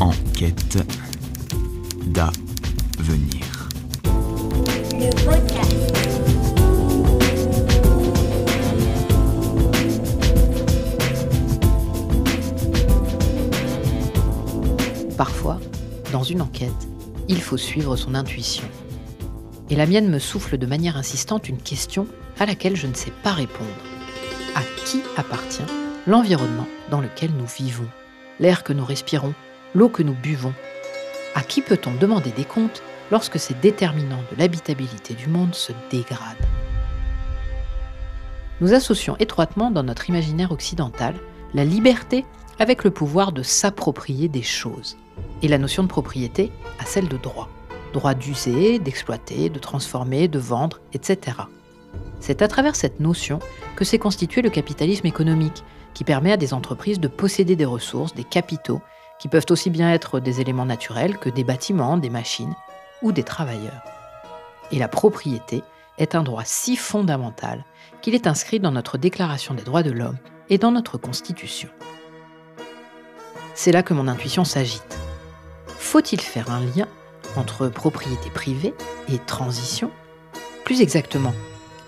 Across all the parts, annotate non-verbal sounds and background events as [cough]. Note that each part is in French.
Enquête d'avenir. Le podcast. Parfois, dans une enquête, il faut suivre son intuition. Et la mienne me souffle de manière insistante une question à laquelle je ne sais pas répondre. À qui appartient l'environnement dans lequel nous vivons? L'air que nous respirons, l'eau que nous buvons À qui peut-on demander des comptes lorsque ces déterminants de l'habitabilité du monde se dégradent? Nous associons étroitement dans notre imaginaire occidental la liberté avec le pouvoir de s'approprier des choses et la notion de propriété à celle de droit. Droit d'user, d'exploiter, de transformer, de vendre, etc. C'est à travers cette notion que s'est constitué le capitalisme économique, qui permet à des entreprises de posséder des ressources, des capitaux, qui peuvent aussi bien être des éléments naturels que des bâtiments, des machines ou des travailleurs. Et la propriété est un droit si fondamental qu'il est inscrit dans notre Déclaration des droits de l'homme et dans notre Constitution. C'est là que mon intuition s'agite. Faut-il faire un lien entre propriété privée et transition? Plus exactement,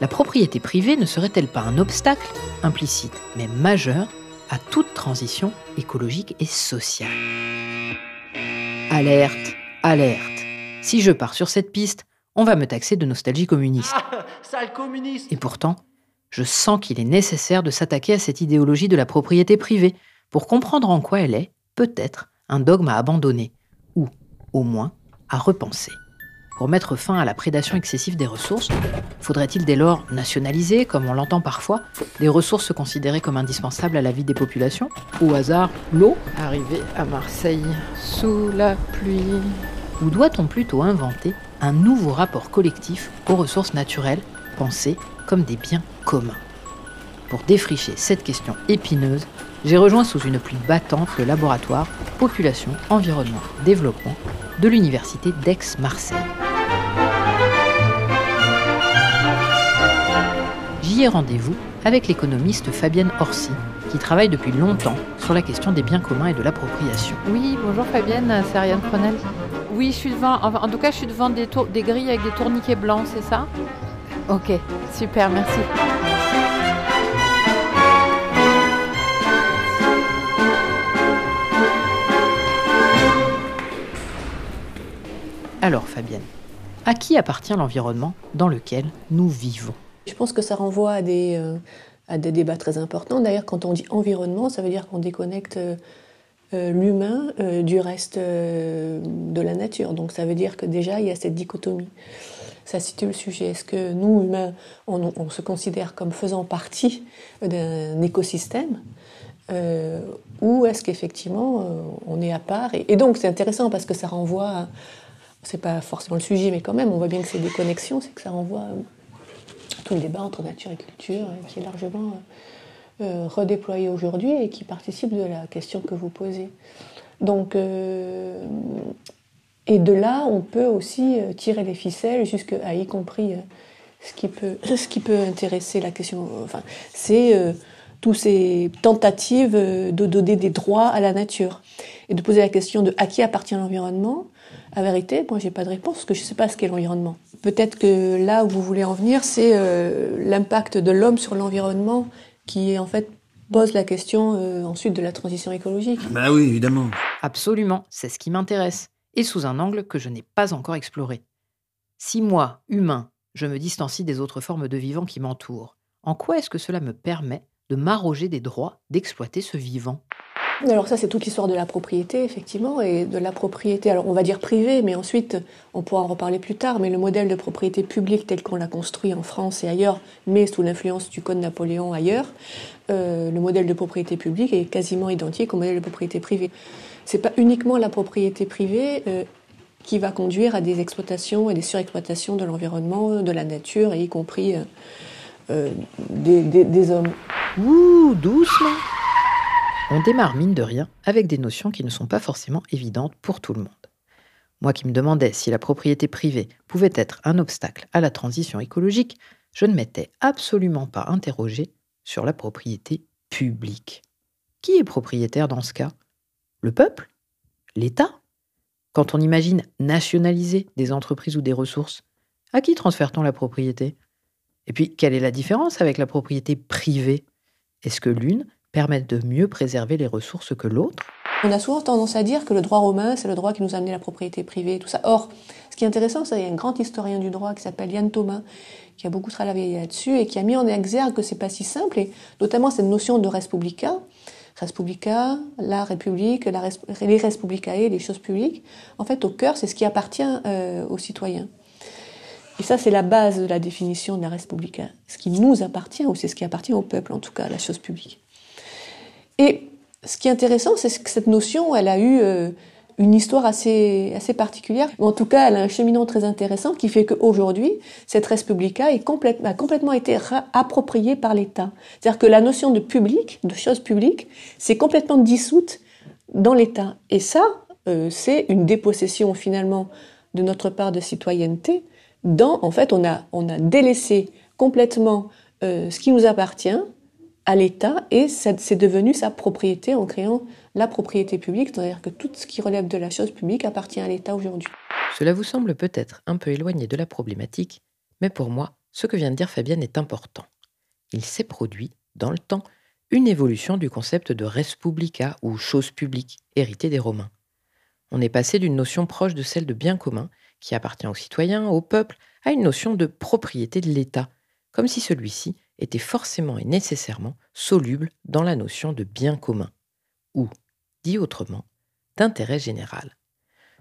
la propriété privée ne serait-elle pas un obstacle implicite mais majeur à toute transition écologique et sociale Alerte, alerte. Si je pars sur cette piste, on va me taxer de nostalgie communiste. Ah, sale communiste Et pourtant, je sens qu'il est nécessaire de s'attaquer à cette idéologie de la propriété privée pour comprendre en quoi elle est, peut-être, un dogme à abandonner, ou, au moins, à repenser. Pour mettre fin à la prédation excessive des ressources, faudrait-il dès lors nationaliser, comme on l'entend parfois, des ressources considérées comme indispensables à la vie des populations? Au hasard, l'eau? Arrivé à Marseille, sous la pluie. Ou doit-on plutôt inventer un nouveau rapport collectif aux ressources naturelles, pensées comme des biens communs? Pour défricher cette question épineuse, j'ai rejoint sous une pluie battante le laboratoire Population, Environnement, Développement de l'Université d'Aix-Marseille. J'y ai rendez-vous avec l'économiste Fabienne Orsi, qui travaille depuis longtemps sur la question des biens communs et de l'appropriation. Oui, bonjour Fabienne, c'est Ariane Cronel. Oui, je suis devant, enfin, en tout cas, je suis devant des, tour- des grilles avec des tourniquets blancs, c'est ça? Ok, super, merci. Alors Fabienne, à qui appartient l'environnement dans lequel nous vivons? Je pense que ça renvoie à des, euh, à des débats très importants. D'ailleurs, quand on dit environnement, ça veut dire qu'on déconnecte euh, euh, l'humain du reste de la nature. Donc ça veut dire que déjà, il y a cette dichotomie. Ça situe le sujet. Est-ce que nous, humains, on, se considère comme faisant partie d'un écosystème ou est-ce qu'effectivement on est à part et, et donc c'est intéressant parce que ça renvoie, c'est pas forcément le sujet, mais quand même, on voit bien que c'est des connexions, c'est que ça renvoie tout le débat entre nature et culture euh, qui est largement euh, redéployé aujourd'hui et qui participe de la question que vous posez. Donc, euh, et de là, on peut aussi euh, tirer les ficelles jusqu'à y compris euh, ce qui peut, [coughs] ce qui peut intéresser la question. euh, Enfin, c'est euh, toutes ces tentatives euh, de donner des droits à la nature et de poser la question de à qui appartient l'environnement. À vérité, moi, j'ai pas de réponse parce que je sais pas ce qu'est l'environnement. Peut-être que là où vous voulez en venir, c'est euh, l'impact de l'homme sur l'environnement qui en fait pose la question euh, ensuite de la transition écologique. Bah oui, évidemment. Absolument, c'est ce qui m'intéresse, et sous un angle que je n'ai pas encore exploré. Si moi, humain, je me distancie des autres formes de vivants qui m'entourent, en quoi est-ce que cela me permet de m'arroger des droits d'exploiter ce vivant? Alors ça, c'est toute l'histoire de la propriété, effectivement, et de la propriété, alors on va dire privée, mais ensuite, on pourra en reparler plus tard, mais le modèle de propriété publique tel qu'on l'a construit en France et ailleurs, mais sous l'influence du Code Napoléon ailleurs, euh, le modèle de propriété publique est quasiment identique au modèle de propriété privée. C'est pas uniquement la propriété privée euh, qui va conduire à des exploitations et des surexploitations de l'environnement, de la nature, et y compris euh, des, des, des hommes. Ouh, doucement on démarre mine de rien avec des notions qui ne sont pas forcément évidentes pour tout le monde. Moi qui me demandais si la propriété privée pouvait être un obstacle à la transition écologique, je ne m'étais absolument pas interrogé sur la propriété publique. Qui est propriétaire dans ce cas? Le peuple? L'État? Quand on imagine nationaliser des entreprises ou des ressources, à qui transfère-t-on la propriété? Et puis, quelle est la différence avec la propriété privée? Est-ce que l'une permettent de mieux préserver les ressources que l'autre On a souvent tendance à dire que le droit romain, c'est le droit qui nous a amené la propriété privée, tout ça. Or, ce qui est intéressant, c'est qu'il y a un grand historien du droit qui s'appelle Yann Thomas, qui a beaucoup travaillé là-dessus et qui a mis en exergue que c'est pas si simple, et notamment cette notion de res publica, res publica, la république, les res publicae, les choses publiques. En fait, au cœur, c'est ce qui appartient euh, aux citoyens. Et ça, c'est la base de la définition de la res publica. Ce qui nous appartient, ou c'est ce qui appartient au peuple, en tout cas, la chose publique. Et ce qui est intéressant, c'est que cette notion, elle a eu euh, une histoire assez, assez particulière. En tout cas, elle a un cheminement très intéressant qui fait qu'aujourd'hui, cette res publica a complètement été appropriée par l'État. C'est-à-dire que la notion de public, de chose publique, c'est complètement dissoute dans l'État. Et ça, euh, c'est une dépossession finalement de notre part de citoyenneté. Dans, en fait, on a, on a délaissé complètement euh, ce qui nous appartient à l'État et c'est devenu sa propriété en créant la propriété publique, c'est-à-dire que tout ce qui relève de la chose publique appartient à l'État aujourd'hui. Cela vous semble peut-être un peu éloigné de la problématique, mais pour moi, ce que vient de dire Fabienne est important. Il s'est produit, dans le temps, une évolution du concept de res publica ou chose publique, hérité des Romains. On est passé d'une notion proche de celle de bien commun, qui appartient aux citoyens, au peuple, à une notion de propriété de l'État, comme si celui-ci était forcément et nécessairement soluble dans la notion de bien commun, ou, dit autrement, d'intérêt général.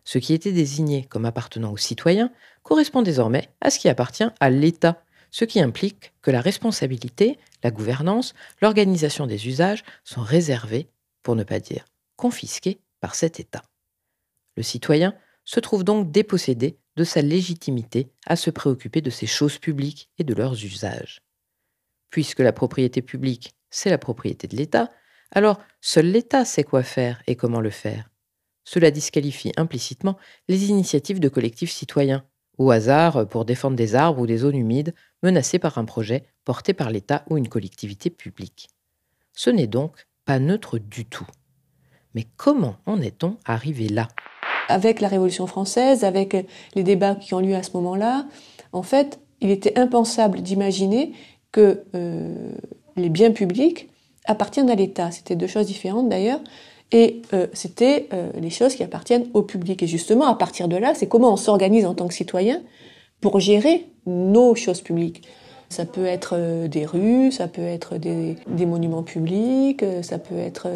Ce qui était désigné comme appartenant aux citoyens correspond désormais à ce qui appartient à l'État, ce qui implique que la responsabilité, la gouvernance, l'organisation des usages sont réservés, pour ne pas dire confisqués, par cet État. Le citoyen se trouve donc dépossédé de sa légitimité à se préoccuper de ces choses publiques et de leurs usages puisque la propriété publique, c'est la propriété de l'État, alors seul l'État sait quoi faire et comment le faire. Cela disqualifie implicitement les initiatives de collectifs citoyens, au hasard pour défendre des arbres ou des zones humides menacées par un projet porté par l'État ou une collectivité publique. Ce n'est donc pas neutre du tout. Mais comment en est-on arrivé là? Avec la Révolution française, avec les débats qui ont lieu à ce moment-là, en fait, il était impensable d'imaginer que euh, les biens publics appartiennent à l'État. C'était deux choses différentes d'ailleurs. Et euh, c'était euh, les choses qui appartiennent au public. Et justement, à partir de là, c'est comment on s'organise en tant que citoyen pour gérer nos choses publiques. Ça peut être des rues, ça peut être des, des monuments publics, ça peut être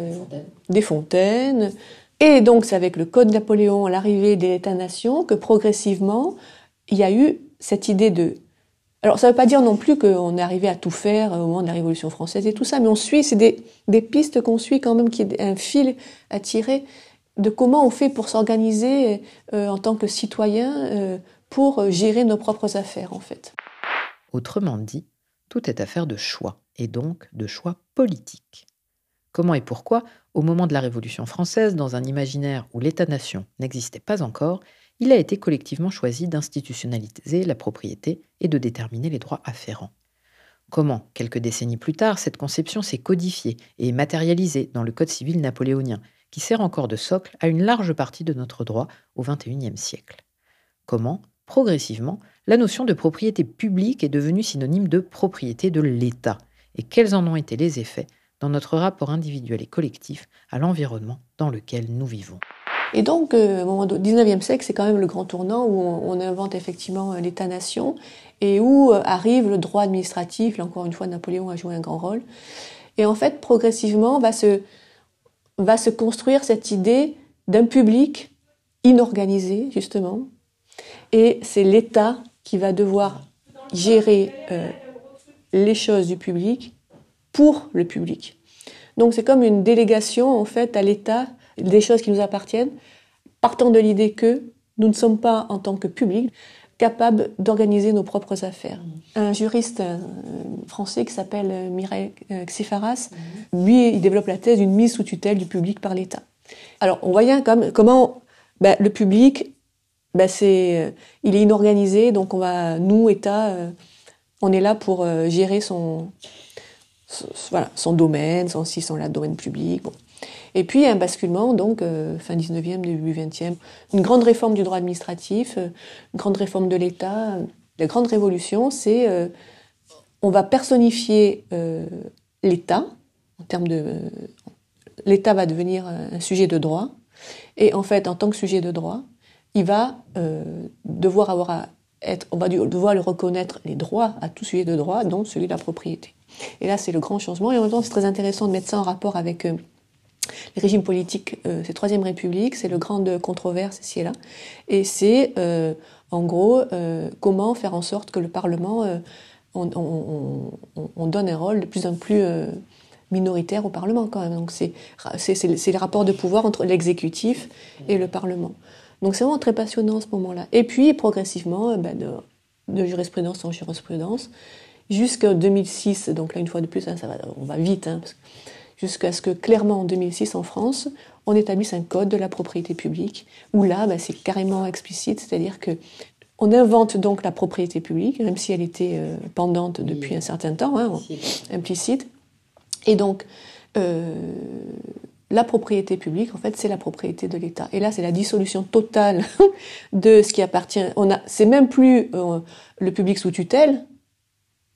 des fontaines. Et donc, c'est avec le Code Napoléon, l'arrivée de l'État-nation, que progressivement, il y a eu cette idée de alors ça ne veut pas dire non plus qu'on est arrivé à tout faire au moment de la Révolution française et tout ça, mais on suit, c'est des, des, pistes qu'on suit quand même, qui est un fil à tirer de comment on fait pour s'organiser euh, en tant que citoyen euh, pour gérer nos propres affaires en fait. Autrement dit, tout est affaire de choix, et donc de choix politiques. Comment et pourquoi, au moment de la Révolution française, dans un imaginaire où l'État-nation n'existait pas encore, il a été collectivement choisi d'institutionnaliser la propriété et de déterminer les droits afférents. Comment, quelques décennies plus tard, cette conception s'est codifiée et matérialisée dans le Code civil napoléonien, qui sert encore de socle à une large partie de notre droit au XXIe siècle. Comment, progressivement, la notion de propriété publique est devenue synonyme de propriété de l'État, et quels en ont été les effets dans notre rapport individuel et collectif à l'environnement dans lequel nous vivons? Et donc, euh, au moment du 19e siècle, c'est quand même le grand tournant où on, invente effectivement euh, l'État-nation et où euh, arrive le droit administratif. Là, encore une fois, Napoléon a joué un grand rôle. Et en fait, progressivement, va se, va se construire cette idée d'un public inorganisé, justement. Et c'est l'État qui va devoir gérer les choses du public pour le public. Donc c'est comme une délégation, en fait, à l'État des choses qui nous appartiennent, partant de l'idée que nous ne sommes pas, en tant que public, capables d'organiser nos propres affaires. Un juriste euh, français qui s'appelle euh, Mireille Xifaras, lui, il développe la thèse d'une mise sous tutelle du public par l'État. Alors, on voit bien comme, comment ben, le public, ben, c'est, euh, il est inorganisé, donc on va, nous, État, on est là pour gérer son, son, voilà, son domaine, son, si son domaine public. Bon. Et puis un basculement, donc euh, fin 19e, début 20e, une grande réforme du droit administratif, euh, une grande réforme de l'État. La grande révolution, c'est euh, on va personnifier l'État en termes de l'État va devenir un sujet de droit et en fait en tant que sujet de droit, il va devoir avoir à être, on va devoir le reconnaître les droits à tout sujet de droit, dont celui de la propriété. Et là, c'est le grand changement. Et en même temps, c'est très intéressant de mettre ça en rapport avec les régimes politiques, euh, c'est Troisième République, c'est le grand controverse ici et là. Et c'est, euh, en gros, euh, comment faire en sorte que le Parlement, on, donne un rôle de plus en plus minoritaire au Parlement quand même. Donc c'est, les rapports de pouvoir entre l'exécutif et le Parlement. Donc c'est vraiment très passionnant ce moment-là. Et puis progressivement, ben, de, jurisprudence en jurisprudence, jusqu'en 2006, donc là une fois de plus, hein, ça va, on va vite, hein, parce que jusqu'à ce que clairement en 2006 en France, on établisse un code de la propriété publique, où là, bah, c'est carrément explicite, c'est-à-dire que on invente donc la propriété publique, même si elle était euh, pendante depuis un certain temps, hein, implicite. Et donc, euh, la propriété publique, en fait, c'est la propriété de l'État. Et là, c'est la dissolution totale [laughs] de ce qui appartient. On a, c'est même plus euh, le public sous tutelle.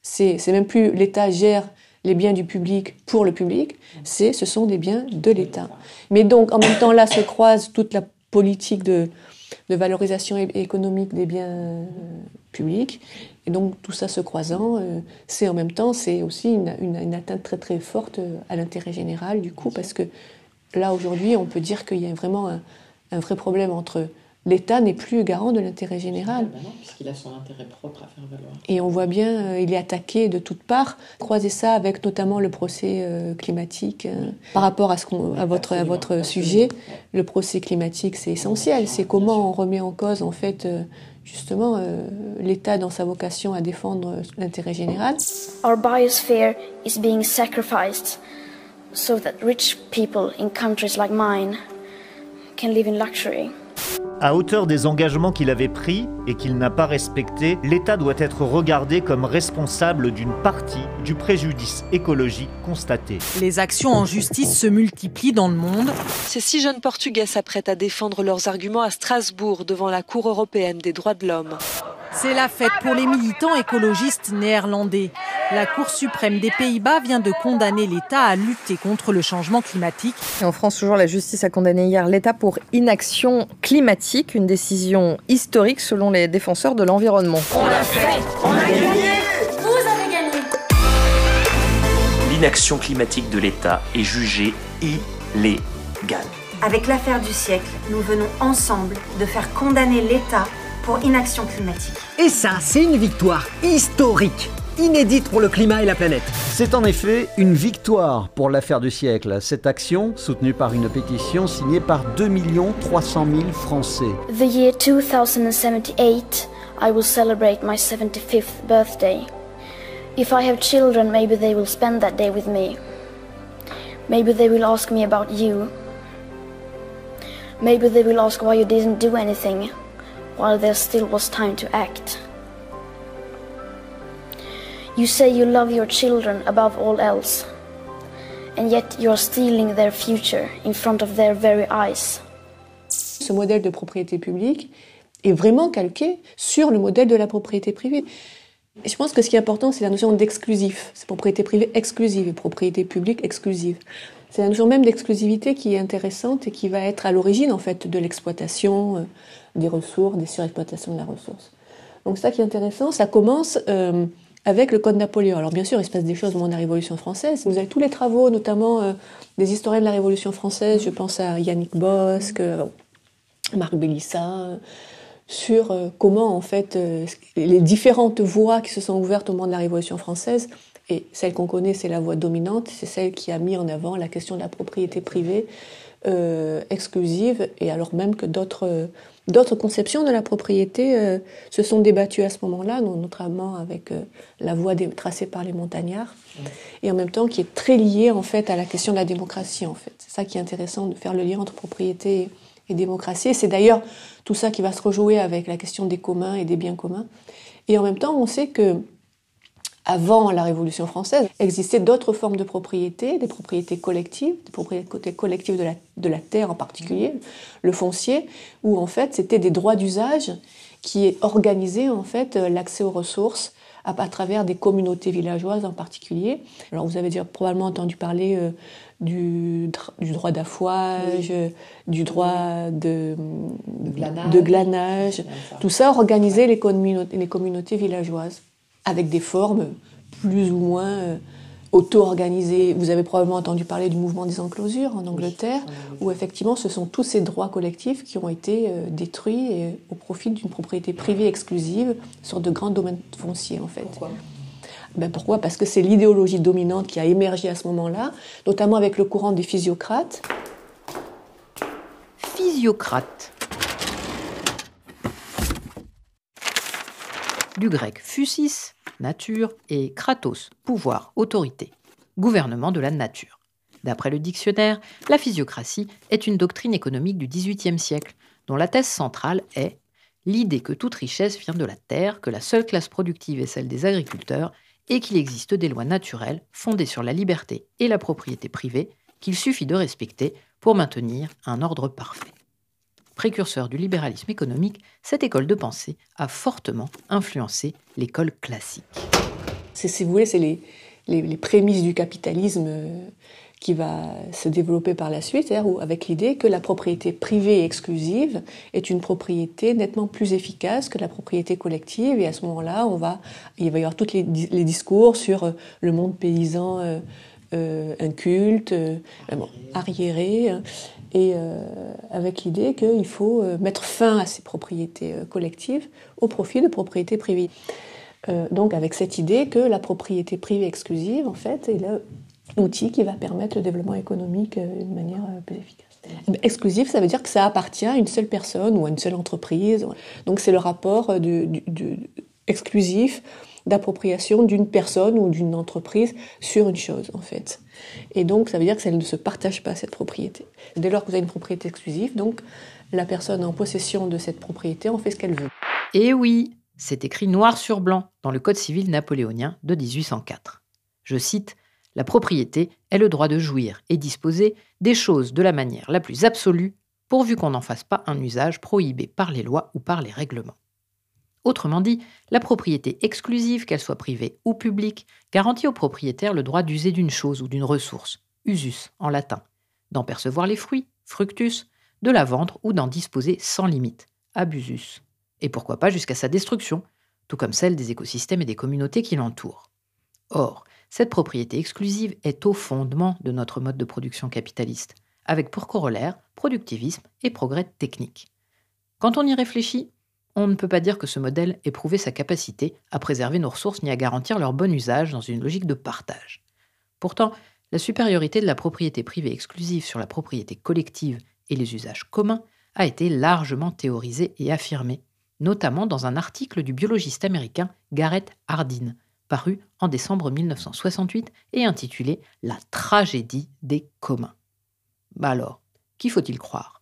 C'est, c'est même plus l'État gère les biens du public pour le public, c'est, ce sont des biens de l'État. Mais donc, en même temps, là se croise toute la politique de, de valorisation économique des biens euh, publics. Et donc, tout ça se croisant, euh, c'est en même temps, c'est aussi une, une, atteinte très très forte euh, à l'intérêt général, du coup, parce que là, aujourd'hui, on peut dire qu'il y a vraiment un, un vrai problème entre l'État n'est plus garant de l'intérêt général. Ben puisqu'il a son intérêt propre à faire valoir. Et on voit bien, euh, il est attaqué de toutes parts. Croisez ça avec notamment le procès euh, climatique. Euh, par rapport à, ce à votre, à votre sujet, le procès climatique, c'est essentiel. C'est comment on remet en cause, en fait, justement, l'État dans sa vocation à défendre l'intérêt général. Our biosphere is being sacrificed so that rich people in countries like mine can live in luxury. À hauteur des engagements qu'il avait pris et qu'il n'a pas respectés, l'État doit être regardé comme responsable d'une partie du préjudice écologique constaté. Les actions en justice se multiplient dans le monde. Ces six jeunes Portugais s'apprêtent à défendre leurs arguments à Strasbourg devant la Cour européenne des droits de l'homme. C'est la fête pour les militants écologistes néerlandais. La Cour suprême des Pays-Bas vient de condamner l'État à lutter contre le changement climatique. Et en France, toujours, la justice a condamné hier l'État pour inaction climatique, une décision historique selon les défenseurs de l'environnement. On l'a fait On a gagné Vous avez gagné L'inaction climatique de l'État est jugée illégale. Avec l'affaire du siècle, nous venons ensemble de faire condamner l'État pour inaction climatique. Et ça, c'est une victoire historique inédite pour le climat et la planète. C'est en effet une victoire pour l'affaire du siècle. Cette action, soutenue par une pétition signée par 2 300 000 Français. The year 2078, I will celebrate my 75th birthday. If I have children, maybe they will spend that day with me. Maybe they will ask me about you. Maybe they will ask why you didn't do anything while there still was time to act. You say you love your children above all else, and yet you are stealing their future in front of their very eyes. Ce modèle de propriété publique est vraiment calqué sur le modèle de la propriété privée. Et je pense que ce qui est important, c'est la notion d'exclusif. C'est propriété privée exclusive et propriété publique exclusive. C'est la notion même d'exclusivité qui est intéressante et qui va être à l'origine en fait de l'exploitation euh, des ressources, des surexploitations de la ressource. Donc ça qui est intéressant, ça commence euh, avec le Code Napoléon. Alors bien sûr, il se passe des choses au moment de la Révolution française. Vous avez tous les travaux, notamment euh, des historiens de la Révolution française, je pense à Yannick Bosque, euh, Marc Bélissa, sur comment en fait les différentes voies qui se sont ouvertes au moment de la Révolution française, et celle qu'on connaît, c'est la voie dominante, c'est celle qui a mis en avant la question de la propriété privée exclusive, et alors même que d'autres D'autres conceptions de la propriété euh, se sont débattues à ce moment-là, notamment avec euh, la voie tracée par les montagnards, et en même temps qui est très liée en fait à la question de la démocratie. En fait, c'est ça qui est intéressant de faire le lien entre propriété et démocratie. Et c'est d'ailleurs tout ça qui va se rejouer avec la question des communs et des biens communs. Et en même temps, on sait que avant la Révolution française, existaient d'autres formes de propriété, des propriétés collectives, des propriétés collectives de la, de la terre en particulier, le foncier, où en fait c'était des droits d'usage qui organisaient en fait l'accès aux ressources à, travers des communautés villageoises en particulier. Alors vous avez déjà probablement entendu parler euh, du, du, droit d'affouage, du droit de, de glanage, tout ça organisait les, les communautés villageoises avec des formes plus ou moins euh, auto-organisées. Vous avez probablement entendu parler du mouvement des enclosures en Angleterre, où effectivement ce sont tous ces droits collectifs qui ont été euh, détruits au profit d'une propriété privée exclusive sur de grands domaines fonciers en fait. Pourquoi? Ben pourquoi? Parce que c'est l'idéologie dominante qui a émergé à ce moment-là, notamment avec le courant des physiocrates. Physiocrate. Du grec physis, nature, et kratos, pouvoir, autorité, gouvernement de la nature. D'après le dictionnaire, la physiocratie est une doctrine économique du XVIIIe siècle, dont la thèse centrale est l'idée que toute richesse vient de la terre, que la seule classe productive est celle des agriculteurs, et qu'il existe des lois naturelles fondées sur la liberté et la propriété privée qu'il suffit de respecter pour maintenir un ordre parfait. Précurseur du libéralisme économique, cette école de pensée a fortement influencé l'école classique. Si vous voulez, c'est les, les, prémices du capitalisme euh, qui va se développer par la suite, avec l'idée que la propriété privée et exclusive est une propriété nettement plus efficace que la propriété collective. Et à ce moment-là, on va, il va y avoir tous les, discours sur euh, le monde paysan euh, inculte, arriéré, et euh, avec l'idée qu'il faut euh, mettre fin à ces propriétés euh, collectives au profit de propriétés privées. donc avec cette idée que la propriété privée exclusive, en fait, est l'outil qui va permettre le développement économique d'une manière plus efficace. Exclusif, ça veut dire que ça appartient à une seule personne ou à une seule entreprise. Donc c'est le rapport exclusif d'appropriation d'une personne ou d'une entreprise sur une chose, en fait. Et donc, ça veut dire que ça ne se partage pas cette propriété. Dès lors que vous avez une propriété exclusive, donc la personne en possession de cette propriété en fait ce qu'elle veut. Et oui, c'est écrit noir sur blanc dans le Code civil napoléonien de 1804. Je cite La propriété est le droit de jouir et disposer des choses de la manière la plus absolue, pourvu qu'on n'en fasse pas un usage prohibé par les lois ou par les règlements. Autrement dit, la propriété exclusive, qu'elle soit privée ou publique, garantit au propriétaire le droit d'user d'une chose ou d'une ressource, usus en latin, d'en percevoir les fruits, fructus, de la vendre ou d'en disposer sans limite, abusus, et pourquoi pas jusqu'à sa destruction, tout comme celle des écosystèmes et des communautés qui l'entourent. Or, cette propriété exclusive est au fondement de notre mode de production capitaliste, avec pour corollaire productivisme et progrès technique. Quand on y réfléchit, on ne peut pas dire que ce modèle ait prouvé sa capacité à préserver nos ressources ni à garantir leur bon usage dans une logique de partage. Pourtant, la supériorité de la propriété privée exclusive sur la propriété collective et les usages communs a été largement théorisée et affirmée, notamment dans un article du biologiste américain Garrett Hardin, paru en décembre 1968 et intitulé La tragédie des communs. Alors, qui faut-il croire?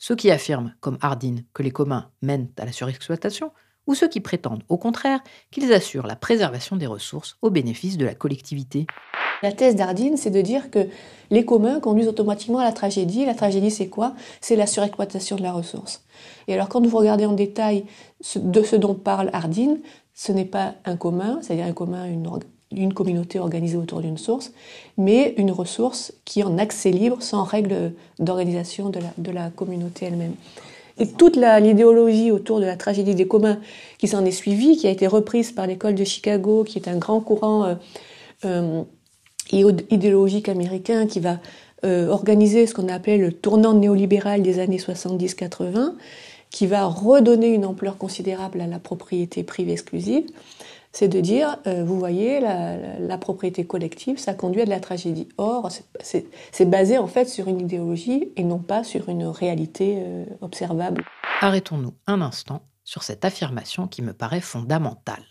Ceux qui affirment, comme Hardin, que les communs mènent à la surexploitation, ou ceux qui prétendent, au contraire, qu'ils assurent la préservation des ressources au bénéfice de la collectivité. La thèse d'Ardine, c'est de dire que les communs conduisent automatiquement à la tragédie. La tragédie, c'est quoi? C'est la surexploitation de la ressource. Et alors, quand vous regardez en détail de ce dont parle Hardin, ce n'est pas un commun, c'est-à-dire un commun, une, d'une communauté organisée autour d'une source, mais une ressource qui en accès libre, sans règle d'organisation de la, communauté elle-même. Et toute l'idéologie autour de la tragédie des communs qui s'en est suivie, qui a été reprise par l'école de Chicago, qui est un grand courant euh, euh, idéologique américain qui va euh, organiser ce qu'on appelait le tournant néolibéral des années 70-80, qui va redonner une ampleur considérable à la propriété privée exclusive, c'est de dire, euh, vous voyez, la, propriété collective, ça conduit à de la tragédie. Or, c'est basé en fait sur une idéologie et non pas sur une réalité euh, observable. Arrêtons-nous un instant sur cette affirmation qui me paraît fondamentale.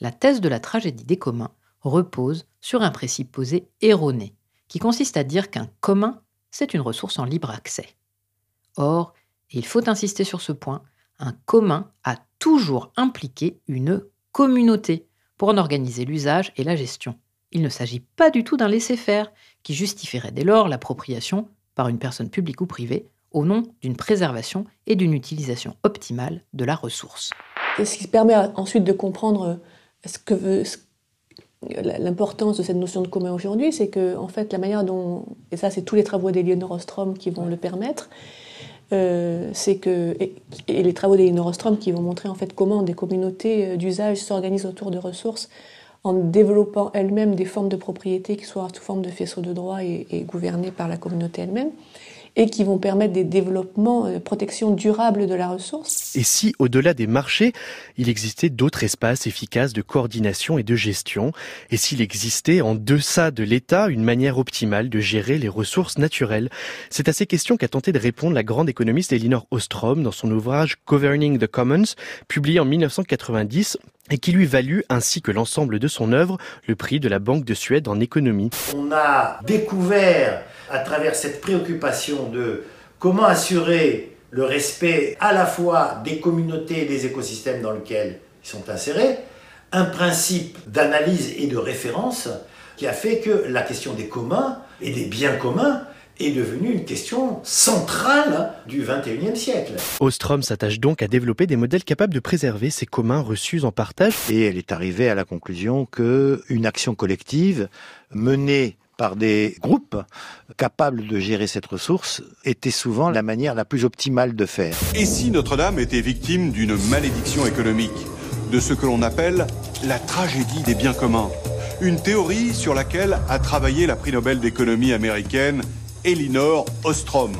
La thèse de la tragédie des communs repose sur un principe posé erroné, qui consiste à dire qu'un commun, c'est une ressource en libre accès. Or, et il faut insister sur ce point, un commun a toujours impliqué une communauté pour en organiser l'usage et la gestion. Il ne s'agit pas du tout d'un laisser-faire qui justifierait dès lors l'appropriation par une personne publique ou privée au nom d'une préservation et d'une utilisation optimale de la ressource. ce qui permet ensuite de comprendre ce que veut, l'importance de cette notion de commun aujourd'hui, c'est que en fait la manière dont, et ça c'est tous les travaux d'Elianor Ostrom qui vont le permettre, euh, c'est que et, les travaux d'Elinor Ostrom qui vont montrer en fait comment des communautés euh, d'usage s'organisent autour de ressources en développant elles-mêmes des formes de propriété qui soient sous forme de faisceaux de droit et, et gouvernées par la communauté elle-même et qui vont permettre des développements, de euh, protection durable de la ressource. Et si, au-delà des marchés, il existait d'autres espaces efficaces de coordination et de gestion, et s'il existait en deçà de l'État une manière optimale de gérer les ressources naturelles? C'est à ces questions qu'a tenté de répondre la grande économiste Elinor Ostrom dans son ouvrage Governing the Commons, publié en 1990 et qui lui valut, ainsi que l'ensemble de son œuvre, le prix de la Banque de Suède en économie. On a découvert, à travers cette préoccupation de comment assurer le respect à la fois des communautés et des écosystèmes dans lesquels ils sont insérés, un principe d'analyse et de référence qui a fait que la question des communs et des biens communs est devenue une question centrale du XXIe siècle. Ostrom s'attache donc à développer des modèles capables de préserver ces communs reçus en partage. Et elle est arrivée à la conclusion que une action collective menée par des groupes capables de gérer cette ressource était souvent la manière la plus optimale de faire. Et si Notre-Dame était victime d'une malédiction économique, de ce que l'on appelle la tragédie des biens communs? Une théorie sur laquelle a travaillé la prix Nobel d'économie américaine Elinor Ostrom.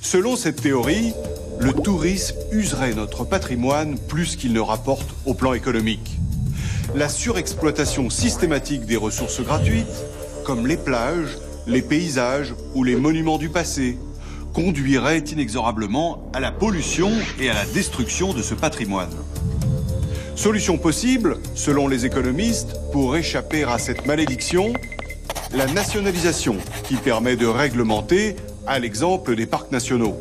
Selon cette théorie, le tourisme userait notre patrimoine plus qu'il ne rapporte au plan économique. La surexploitation systématique des ressources gratuites, comme les plages, les paysages ou les monuments du passé, conduirait inexorablement à la pollution et à la destruction de ce patrimoine. Solution possible, selon les économistes, pour échapper à cette malédiction, la nationalisation qui permet de réglementer, à l'exemple des parcs nationaux.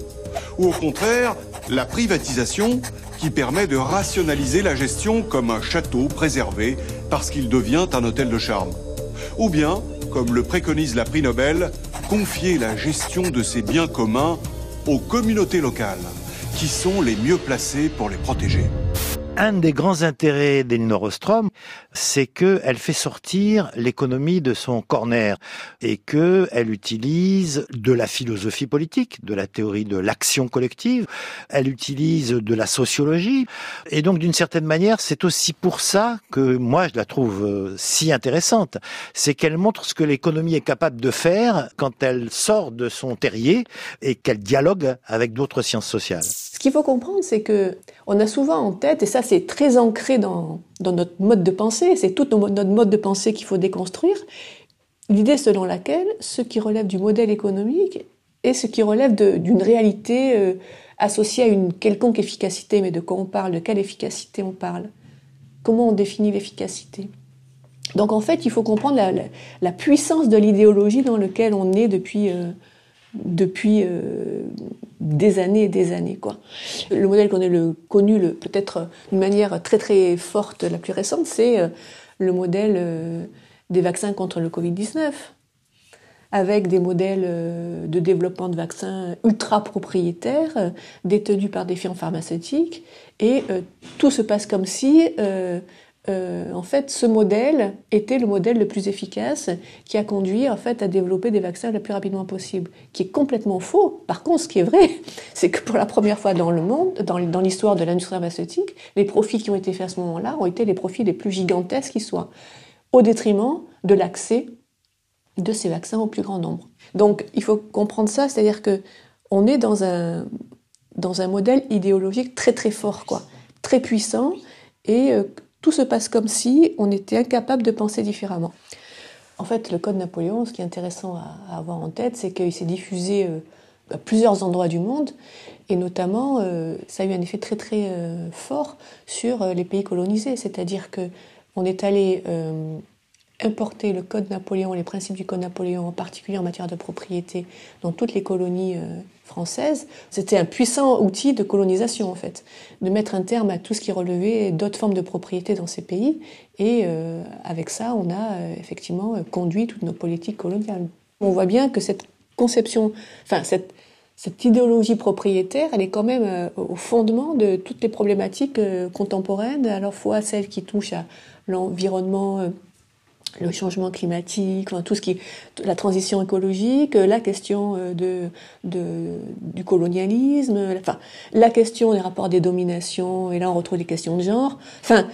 Ou au contraire, la privatisation qui permet de rationaliser la gestion comme un château préservé parce qu'il devient un hôtel de charme. Ou bien, comme le préconise la prix Nobel, confier la gestion de ces biens communs aux communautés locales, qui sont les mieux placées pour les protéger un des grands intérêts d'Elinor Ostrom, c'est qu'elle fait sortir l'économie de son corner et qu'elle utilise de la philosophie politique, de la théorie de l'action collective, elle utilise de la sociologie. Et donc, d'une certaine manière, c'est aussi pour ça que moi, je la trouve euh, si intéressante. C'est qu'elle montre ce que l'économie est capable de faire quand elle sort de son terrier et qu'elle dialogue avec d'autres sciences sociales. Ce qu'il faut comprendre, c'est que on a souvent en tête, et ça c'est très ancré dans, notre mode de pensée, c'est tout notre mode de pensée qu'il faut déconstruire, l'idée selon laquelle ce qui relève du modèle économique est ce qui relève d'une réalité euh, associée à une quelconque efficacité. Mais de quoi on parle? De quelle efficacité on parle? Comment on définit l'efficacité? Donc en fait, il faut comprendre la, puissance de l'idéologie dans laquelle on est depuis... Euh, depuis euh, des années et des années. Quoi. Le modèle qu'on a connu peut-être d'une manière très très forte, la plus récente, c'est euh, le modèle euh, des vaccins contre le Covid-19, avec des modèles de développement de vaccins ultra détenus par des firmes pharmaceutiques, et tout se passe comme si euh, en fait, ce modèle était le modèle le plus efficace qui a conduit en fait à développer des vaccins le plus rapidement possible, qui est complètement faux. Par contre, ce qui est vrai, [laughs] c'est que pour la première fois dans le monde, dans, l'histoire de l'industrie pharmaceutique, les profits qui ont été faits à ce moment-là ont été les profits les plus gigantesques qui soient, au détriment de l'accès de ces vaccins au plus grand nombre. Donc, il faut comprendre ça, c'est-à-dire que on est dans un dans un modèle idéologique très très fort, quoi, très puissant, et euh, tout se passe comme si on était incapable de penser différemment. En fait, le Code Napoléon, ce qui est intéressant à, avoir en tête, c'est qu'il s'est diffusé euh, à plusieurs endroits du monde, et notamment, euh, ça a eu un effet très très fort sur les pays colonisés, c'est-à-dire que on est allé importer le Code Napoléon, les principes du Code Napoléon, en particulier en matière de propriété, dans toutes les colonies française, c'était un puissant outil de colonisation en fait, de mettre un terme à tout ce qui relevait d'autres formes de propriété dans ces pays. Et euh, avec ça, on a euh, effectivement conduit toutes nos politiques coloniales. On voit bien que cette conception, enfin cette, idéologie propriétaire, elle est quand même euh, au fondement de toutes les problématiques contemporaines, à la fois celles qui touchent à l'environnement le changement climatique, tout ce qui, la transition écologique, la question euh, de, de, du colonialisme, enfin, la question des rapports des dominations, et là on retrouve des questions de genre. Enfin,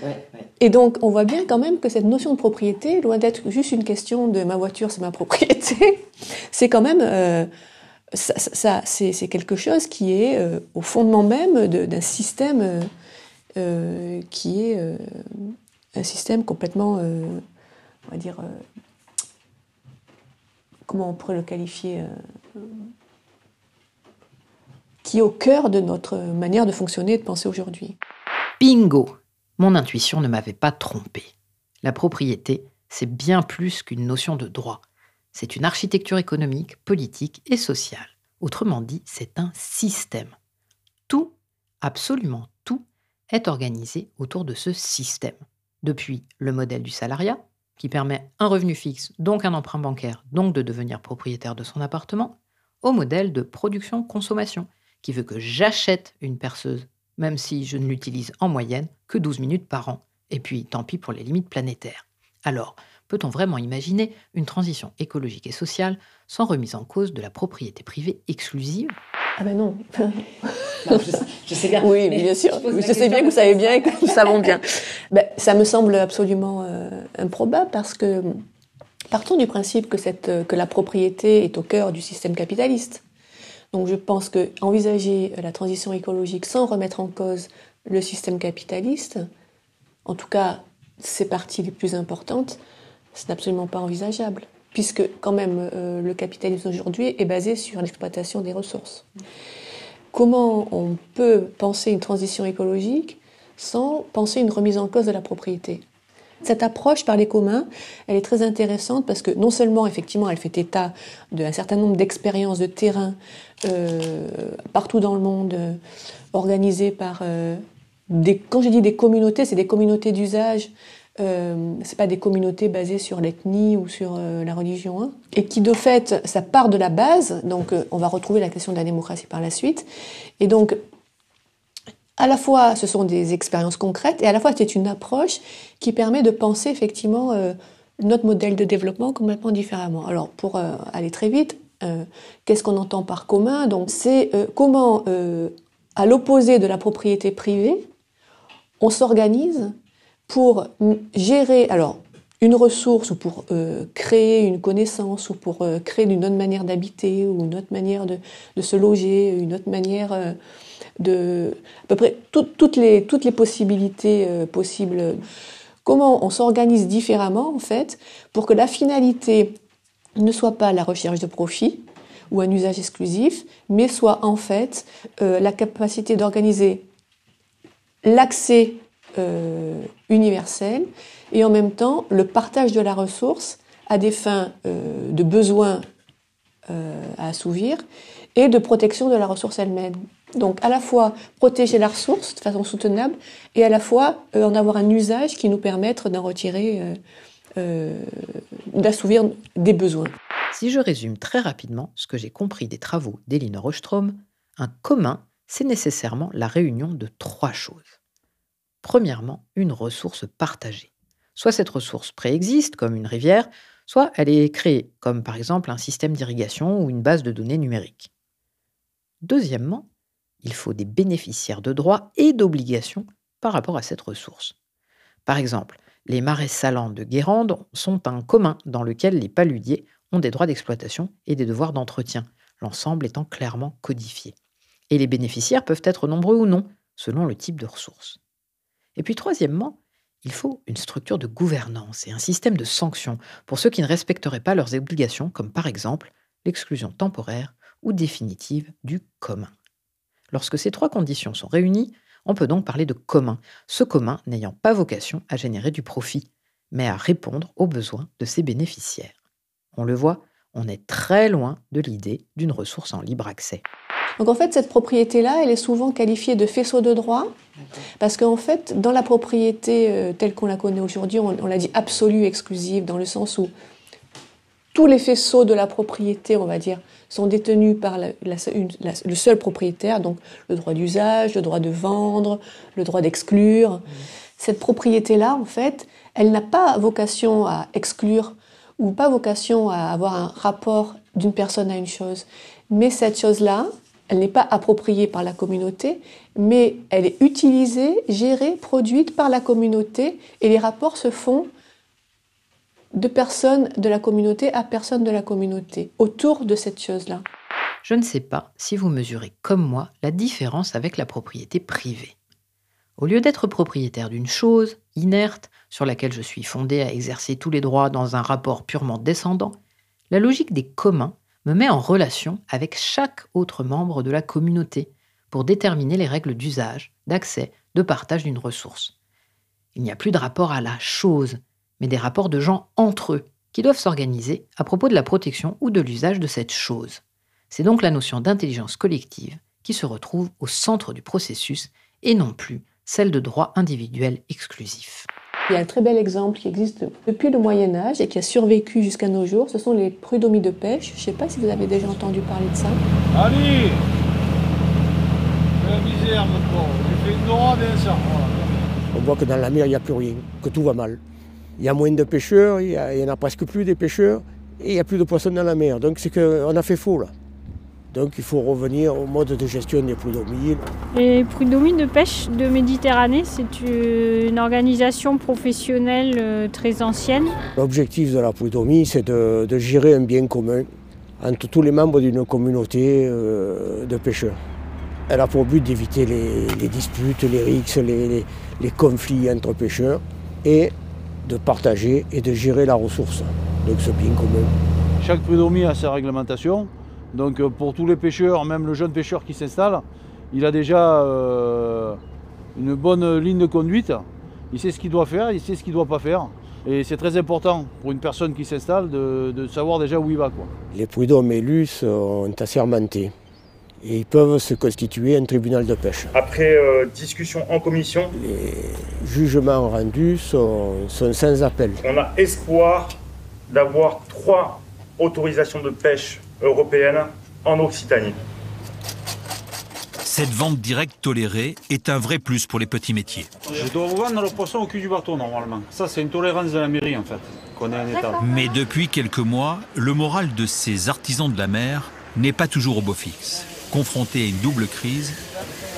et donc on voit bien quand même que cette notion de propriété, loin d'être juste une question de ma voiture, c'est ma propriété, [laughs] c'est quand même euh, ça, ça c'est quelque chose qui est euh, au fondement même d'un système euh, qui est un système complètement on va dire, euh, comment on pourrait le qualifier, euh, qui est au cœur de notre manière de fonctionner et de penser aujourd'hui. Bingo Mon intuition ne m'avait pas trompé. La propriété, c'est bien plus qu'une notion de droit. C'est une architecture économique, politique et sociale. Autrement dit, c'est un système. Tout, absolument tout, est organisé autour de ce système. Depuis le modèle du salariat, qui permet un revenu fixe, donc un emprunt bancaire, donc de devenir propriétaire de son appartement, au modèle de production-consommation, qui veut que j'achète une perceuse, même si je ne l'utilise en moyenne que 12 minutes par an. Et puis, tant pis pour les limites planétaires. Alors, peut-on vraiment imaginer une transition écologique et sociale sans remise en cause de la propriété privée exclusive? Ah ben non. [laughs] je, sais bien. Oui, bien sûr. Je, sais bien que vous savez bien et que nous savons bien. [laughs] Ben, ça me semble absolument euh, improbable parce que partons du principe que, cette, que la propriété est au cœur du système capitaliste. Donc je pense que envisager la transition écologique sans remettre en cause le système capitaliste, en tout cas ses parties les plus importantes, c'est absolument pas envisageable, puisque quand même euh, le capitalisme aujourd'hui est basé sur l'exploitation des ressources. Comment on peut penser une transition écologique sans penser une remise en cause de la propriété? Cette approche par les communs, elle est très intéressante parce que non seulement effectivement elle fait état d'un certain nombre d'expériences de terrain euh, partout dans le monde, euh, organisées par des, quand je dis des communautés, c'est des communautés d'usage euh, c'est pas des communautés basées sur l'ethnie ou sur euh, la religion, hein, et qui de fait, ça part de la base. Donc, euh, on va retrouver la question de la démocratie par la suite. Et donc, à la fois, ce sont des expériences concrètes, et à la fois, c'est une approche qui permet de penser effectivement euh, notre modèle de développement complètement différemment. Alors, pour aller très vite, qu'est-ce qu'on entend par commun? Donc, c'est comment, à l'opposé de la propriété privée, on s'organise pour gérer alors une ressource ou pour euh, créer une connaissance ou pour euh, créer une autre manière d'habiter ou une autre manière de, se loger, une autre manière euh, de à peu près toutes les toutes les possibilités possibles. Comment on s'organise différemment en fait pour que la finalité ne soit pas la recherche de profit ou un usage exclusif, mais soit en fait la capacité d'organiser l'accès euh, universel et en même temps le partage de la ressource à des fins euh, de besoins euh, à assouvir et de protection de la ressource elle-même. Donc à la fois protéger la ressource de façon soutenable et à la fois en avoir un usage qui nous permette d'en retirer, d'assouvir des besoins. Si je résume très rapidement ce que j'ai compris des travaux d'Elinor Ostrom, un commun, c'est nécessairement la réunion de trois choses Premièrement, une ressource partagée. Soit cette ressource préexiste, comme une rivière, soit elle est créée, comme par exemple un système d'irrigation ou une base de données numérique. Deuxièmement, il faut des bénéficiaires de droits et d'obligations par rapport à cette ressource. Par exemple, les marais salants de Guérande sont un commun dans lequel les paludiers ont des droits d'exploitation et des devoirs d'entretien, l'ensemble étant clairement codifié. Et les bénéficiaires peuvent être nombreux ou non, selon le type de ressource. Et puis troisièmement, il faut une structure de gouvernance et un système de sanctions pour ceux qui ne respecteraient pas leurs obligations, comme par exemple l'exclusion temporaire ou définitive du commun. Lorsque ces trois conditions sont réunies, on peut donc parler de commun, ce commun n'ayant pas vocation à générer du profit, mais à répondre aux besoins de ses bénéficiaires. On le voit, on est très loin de l'idée d'une ressource en libre accès. Donc en fait, cette propriété-là, elle est souvent qualifiée de faisceau de droit, parce qu'en fait, dans la propriété euh, telle qu'on la connaît aujourd'hui, on, l'a dit absolue, exclusive, dans le sens où tous les faisceaux de la propriété, on va dire, sont détenus par le seul propriétaire, donc le droit d'usage, le droit de vendre, le droit d'exclure. Cette propriété-là, en fait, elle n'a pas vocation à exclure ou pas vocation à avoir un rapport d'une personne à une chose. Mais cette chose-là, elle n'est pas appropriée par la communauté, mais elle est utilisée, gérée, produite par la communauté et les rapports se font de personnes de la communauté à personnes de la communauté autour de cette chose-là. Je ne sais pas si vous mesurez comme moi la différence avec la propriété privée. Au lieu d'être propriétaire d'une chose, inerte, sur laquelle je suis fondé à exercer tous les droits dans un rapport purement descendant, la logique des communs me met en relation avec chaque autre membre de la communauté pour déterminer les règles d'usage, d'accès, de partage d'une ressource. Il n'y a plus de rapport à la chose, mais des rapports de gens entre eux, qui doivent s'organiser à propos de la protection ou de l'usage de cette chose. C'est donc la notion d'intelligence collective qui se retrouve au centre du processus et non plus celle de droit individuel exclusif. Il y a un très bel exemple qui existe depuis le Moyen Âge et qui a survécu jusqu'à nos jours. Ce sont les prud'homies de pêche. Je ne sais pas si vous avez déjà entendu parler de ça. Allez La misère, mon J'ai fait une dorade et ça. On voit que dans la mer, il n'y a plus rien, que tout va mal il y a moins de pêcheurs, il y, en a presque plus des pêcheurs, et il n'y a plus de poissons dans la mer. Donc c'est qu'on a fait faux là. Donc il faut revenir au mode de gestion des prud'homies. Les prud'homies de pêche de Méditerranée, c'est une organisation professionnelle euh, très ancienne. L'objectif de la prud'homie, c'est de, gérer un bien commun entre tous les membres d'une communauté euh, de pêcheurs. Elle a pour but d'éviter les, disputes, les rixes, les, les conflits entre pêcheurs et de partager et de gérer la ressource, donc ce bien commun. Chaque prud'homme a sa réglementation, donc euh, pour tous les pêcheurs, même le jeune pêcheur qui s'installe, il a déjà euh, une bonne ligne de conduite, il sait ce qu'il doit faire, il sait ce qu'il ne doit pas faire. Et c'est très important pour une personne qui s'installe de, savoir déjà où il va. Quoi. Les prud'hommes élus sont assermentés et ils peuvent se constituer un tribunal de pêche. Après euh, discussion en commission, les jugements rendus sont, sans appel. On a espoir d'avoir trois autorisations de pêche européennes en Occitanie. Cette vente directe tolérée est un vrai plus pour les petits métiers. Je dois vous vendre le poisson au cul du bateau normalement. Ça c'est une tolérance de la mairie en fait, qu'on est en état. Mais depuis quelques mois, le moral de ces artisans de la mer n'est pas toujours au beau fixe confronté à une double crise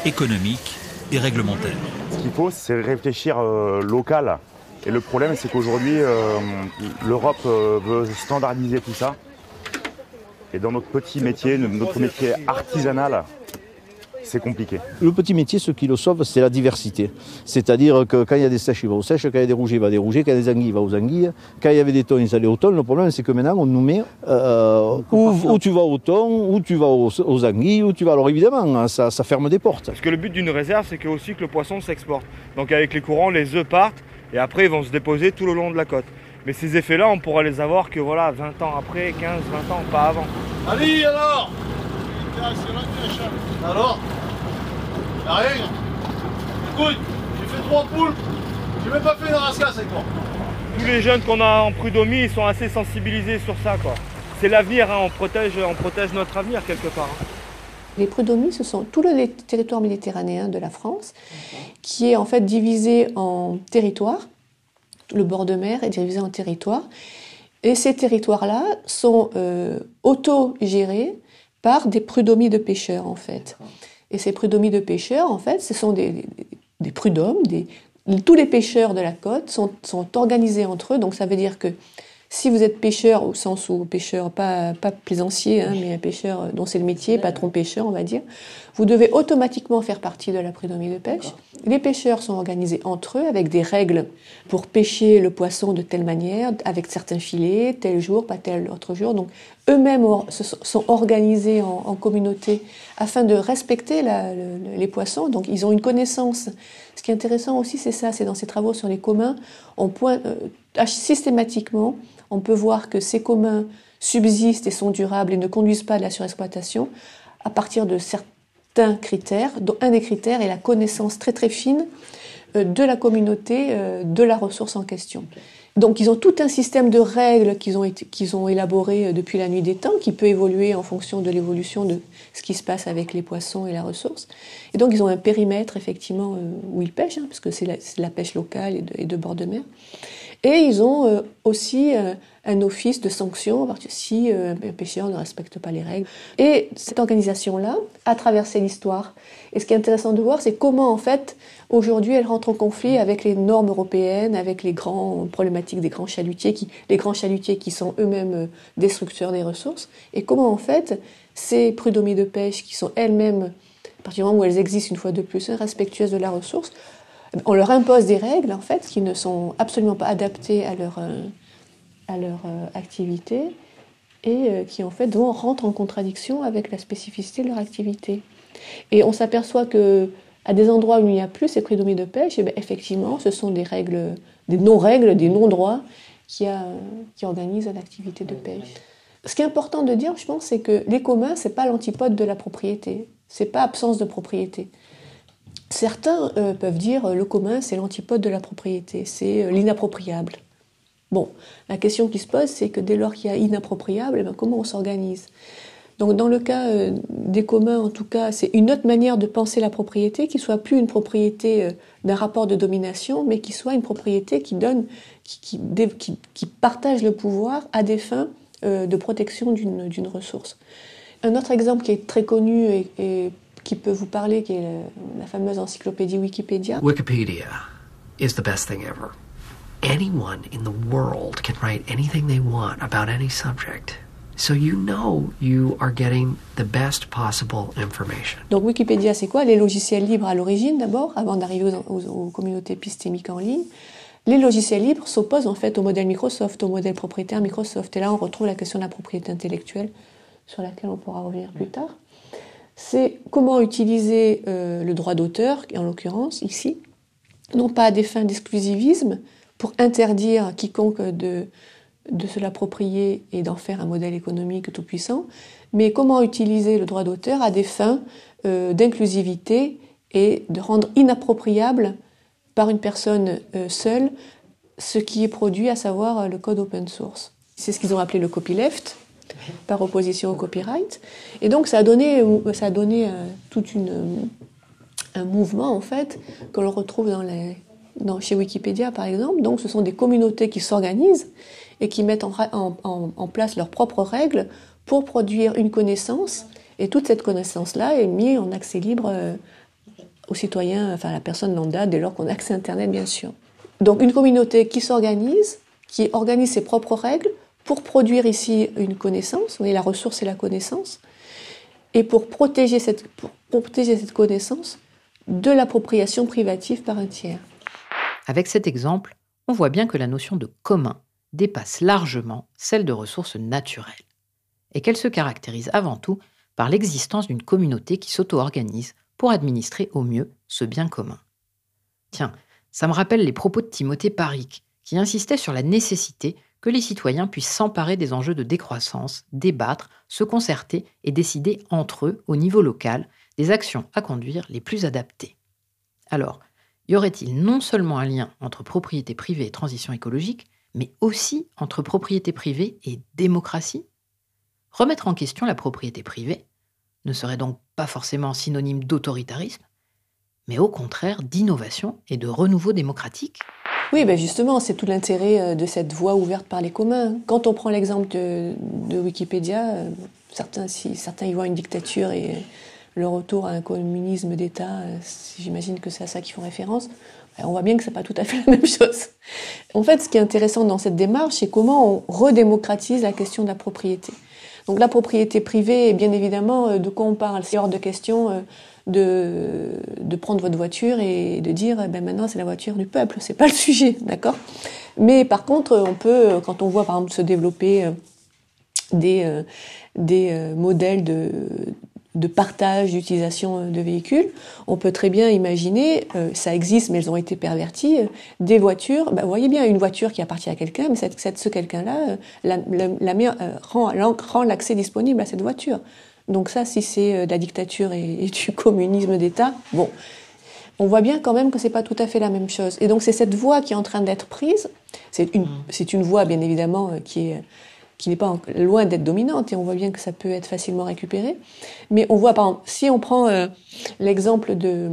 économique et réglementaire. Ce qu'il faut, c'est réfléchir euh, local. Et le problème, c'est qu'aujourd'hui, euh, l'Europe euh, veut standardiser tout ça. Et dans notre petit métier, notre métier artisanal, c'est compliqué. Le petit métier, ce qui le sauve, c'est la diversité. C'est-à-dire que quand il y a des sèches, il va aux sèches, quand il y a des rouges, il va des rouges, quand il y a des anguilles, il va aux anguilles, quand il y avait des thons, il allait aux thons. Le problème, c'est que maintenant, on nous met euh, où, tu vas aux thons, où tu vas aux, anguilles, où tu vas. Alors évidemment, hein, ça, ferme des portes. Parce que le but d'une réserve, c'est que aussi que le poisson s'exporte. Donc avec les courants, les œufs partent et après, ils vont se déposer tout le long de la côte. Mais ces effets-là, on pourra les avoir que voilà, 20 ans après, 15, 20 ans, pas avant. Allez alors Alors Rien. Écoute, j'ai fait trois poules, j'ai même pas fait une rascasse avec moi. Tous les jeunes qu'on a en prud'homie, ils sont assez sensibilisés sur ça quoi. C'est l'avenir, hein. on, protège, on protège notre avenir quelque part. Hein. Les prud'homies, ce sont tout le territoire méditerranéen de la France, qui est en fait divisé en territoires. Le bord de mer est divisé en territoires. Et ces territoires-là sont euh, auto-gérés par des prud'homies de pêcheurs, en fait. Et ces prud'homies de pêcheurs, en fait, ce sont des, des prud'hommes, des, tous les pêcheurs de la côte sont, sont, organisés entre eux. Donc ça veut dire que si vous êtes pêcheur, au sens où pêcheur, pas, pas plaisancier, hein, mais un pêcheur dont c'est le métier, patron pêcheur, on va dire, vous devez automatiquement faire partie de la prud'homie de pêche. Les pêcheurs sont organisés entre eux avec des règles pour pêcher le poisson de telle manière, avec certains filets, tel jour, pas tel autre jour. Donc eux-mêmes sont organisés en, en, communauté afin de respecter la, le, les poissons. Donc ils ont une connaissance. Ce qui est intéressant aussi, c'est ça, c'est dans ces travaux sur les communs, on pointe euh, systématiquement on peut voir que ces communs subsistent et sont durables et ne conduisent pas à la surexploitation à partir de certains critères, dont un des critères est la connaissance très très fine euh, de la communauté euh, de la ressource en question. Donc ils ont tout un système de règles qu'ils ont, qu'ils ont élaboré euh, depuis la nuit des temps, qui peut évoluer en fonction de l'évolution de ce qui se passe avec les poissons et la ressource. Et donc ils ont un périmètre effectivement où ils pêchent, hein, parce c'est la, pêche locale et de bord de mer. Et ils ont euh, aussi euh, un office de sanction si euh, un pêcheur ne respecte pas les règles. Et cette organisation-là a traversé l'histoire. Et ce qui est intéressant de voir, c'est comment en fait aujourd'hui elle rentre en conflit avec les normes européennes, avec les grands problématiques des grands chalutiers, qui, les grands chalutiers qui sont eux-mêmes destructeurs des ressources, et comment en fait ces prud'homies de pêche qui sont elles-mêmes, à partir du moment où elles existent une fois de plus, respectueuses de la ressource, on leur impose des règles en fait qui ne sont absolument pas adaptées à leur, euh, à leur euh, activité et euh, qui en fait vont rentrer en contradiction avec la spécificité de leur activité. Et on s'aperçoit que à des endroits où il n'y a plus ces prédomies de pêche, et eh bien, effectivement, ce sont des règles, des non-règles, des non-droits qui, qui organisent l'activité de pêche. Ce qui est important de dire, je pense, c'est que les communs, c'est pas l'antipode de la propriété, c'est pas absence de propriété. Certains euh, peuvent dire euh, le commun, c'est l'antipode de la propriété, c'est euh, l'inappropriable. Bon, la question qui se pose, c'est que dès lors qu'il y a inappropriable, eh bien, comment on s'organise? Donc dans le cas des communs, en tout cas, c'est une autre manière de penser la propriété, qui soit plus une propriété d'un rapport de domination, mais qui soit une propriété qui donne, qui, partage le pouvoir à des fins de protection d'une ressource. Un autre exemple qui est très connu et qui peut vous parler, qui est la, fameuse encyclopédie Wikipédia. Wikipedia is the best thing ever. Anyone in the world can write anything they want about any subject. So you know you are getting the best possible information. Donc Wikipédia, c'est quoi? Les logiciels libres à l'origine d'abord, avant d'arriver aux, aux, aux, communautés épistémiques en ligne. Les logiciels libres s'opposent en fait au modèle Microsoft, au modèle propriétaire Microsoft. Et là, on retrouve la question de la propriété intellectuelle, sur laquelle on pourra revenir plus tard c'est comment utiliser euh, le droit d'auteur, en l'occurrence ici, non pas à des fins d'exclusivisme, pour interdire quiconque de, de se l'approprier et d'en faire un modèle économique tout puissant, mais comment utiliser le droit d'auteur à des fins euh, d'inclusivité et de rendre inappropriable par une personne euh, seule ce qui est produit, à savoir le code open source. C'est ce qu'ils ont appelé le copyleft, par opposition au copyright. Et donc ça a donné, ça a donné euh, toute une, un mouvement en fait que l'on retrouve dans les, chez Wikipédia par exemple. Donc ce sont des communautés qui s'organisent et qui mettent en, en, en, place leurs propres règles pour produire une connaissance. Et toute cette connaissance-là est mise en accès libre euh, aux citoyens, enfin à la personne lambda, dès lors qu'on a accès à Internet bien sûr. Donc une communauté qui s'organise, qui organise ses propres règles pour produire ici une connaissance, voyez, la ressource et la connaissance, et pour protéger cette, protéger cette connaissance de l'appropriation privative par un tiers. Avec cet exemple, on voit bien que la notion de commun dépasse largement celle de ressources naturelles, et qu'elle se caractérise avant tout par l'existence d'une communauté qui s'auto-organise pour administrer au mieux ce bien commun. Tiens, ça me rappelle les propos de Timothée Paric, qui insistait sur la nécessité que les citoyens puissent s'emparer des enjeux de décroissance, débattre, se concerter et décider entre eux, au niveau local, des actions à conduire les plus adaptées. Alors, y aurait-il non seulement un lien entre propriété privée et transition écologique, mais aussi entre propriété privée et démocratie? Remettre en question la propriété privée, ne serait donc pas forcément synonyme d'autoritarisme, mais au contraire d'innovation et de renouveau démocratique oui, ben justement, c'est tout l'intérêt euh, de cette voie ouverte par les communs. Quand on prend l'exemple de, Wikipédia, euh, certains, certains y voient une dictature et le retour à un communisme d'État, euh, j'imagine que c'est à ça qu'ils font référence. Ben, on voit bien que c'est pas tout à fait [laughs] la même chose. En fait, ce qui est intéressant dans cette démarche, c'est comment on redémocratise la question de la propriété. Donc la propriété privée, bien évidemment, de quoi on parle. C'est hors de question de, de prendre votre voiture et de dire ben maintenant c'est la voiture du peuple, c'est pas le sujet, [laughs] d'accord? Mais par contre, on peut, quand on voit par exemple se développer euh, des, euh, des euh, modèles de, de partage d'utilisation de véhicules, on peut très bien imaginer, ça existe mais elles ont été perverties, des voitures, ben, vous voyez bien une voiture qui appartient à quelqu'un, mais cette, cette, ce quelqu'un-là la, la, la, rend, rend l'accès disponible à cette voiture. Donc ça, si c'est euh, de la dictature et, du communisme d'État, bon, on voit bien quand même que c'est pas tout à fait la même chose. Et donc c'est cette voie qui est en train d'être prise. C'est une, mm. c'est une voie bien évidemment euh, qui est qui n'est pas loin d'être dominante et on voit bien que ça peut être facilement récupéré. Mais on voit par exemple, si on prend euh, l'exemple de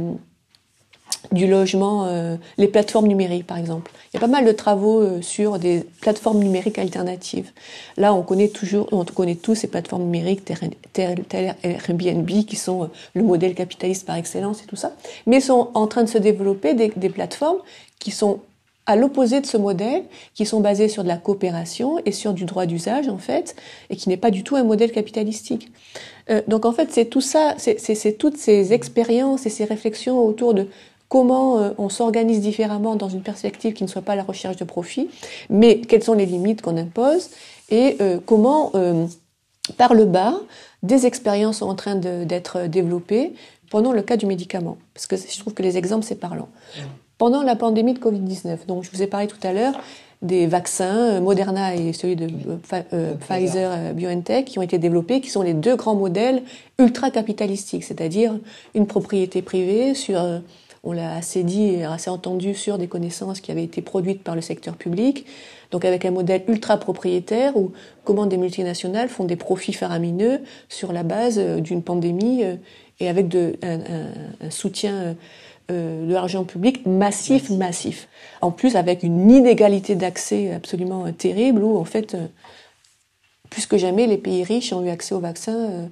du logement, euh, les plateformes numériques par exemple. Il y a pas mal de travaux euh, sur des plateformes numériques alternatives. Là, on connaît toujours, on connaît tous ces plateformes numériques, tel Airbnb, qui sont le modèle capitaliste par excellence et tout ça, mais sont en train de se développer des plateformes qui sont à l'opposé de ce modèle, qui sont basées sur de la coopération et sur du droit d'usage en fait, et qui n'est pas du tout un modèle capitalistique. Euh, donc en fait, c'est tout ça, c'est toutes ces expériences et ces réflexions autour de comment euh, on s'organise différemment dans une perspective qui ne soit pas la recherche de profit, mais quelles sont les limites qu'on impose et euh, comment, par le bas, des expériences sont en train d'être développées. pendant le cas du médicament, parce que je trouve que les exemples, c'est parlant. Pendant la pandémie de Covid-19, donc je vous ai parlé tout à l'heure des vaccins, Moderna et celui de Pfizer. BioNTech, qui ont été développés, qui sont les deux grands modèles ultra-capitalistiques, c'est-à-dire une propriété privée sur on l'a assez dit et assez entendu sur des connaissances qui avaient été produites par le secteur public, donc avec un modèle ultra propriétaire où comment des multinationales font des profits faramineux sur la base euh, d'une pandémie euh, et avec de, un, soutien euh, de l'argent public massif, massif. En plus avec une inégalité d'accès absolument terrible où en fait, plus que jamais, les pays riches ont eu accès aux vaccins,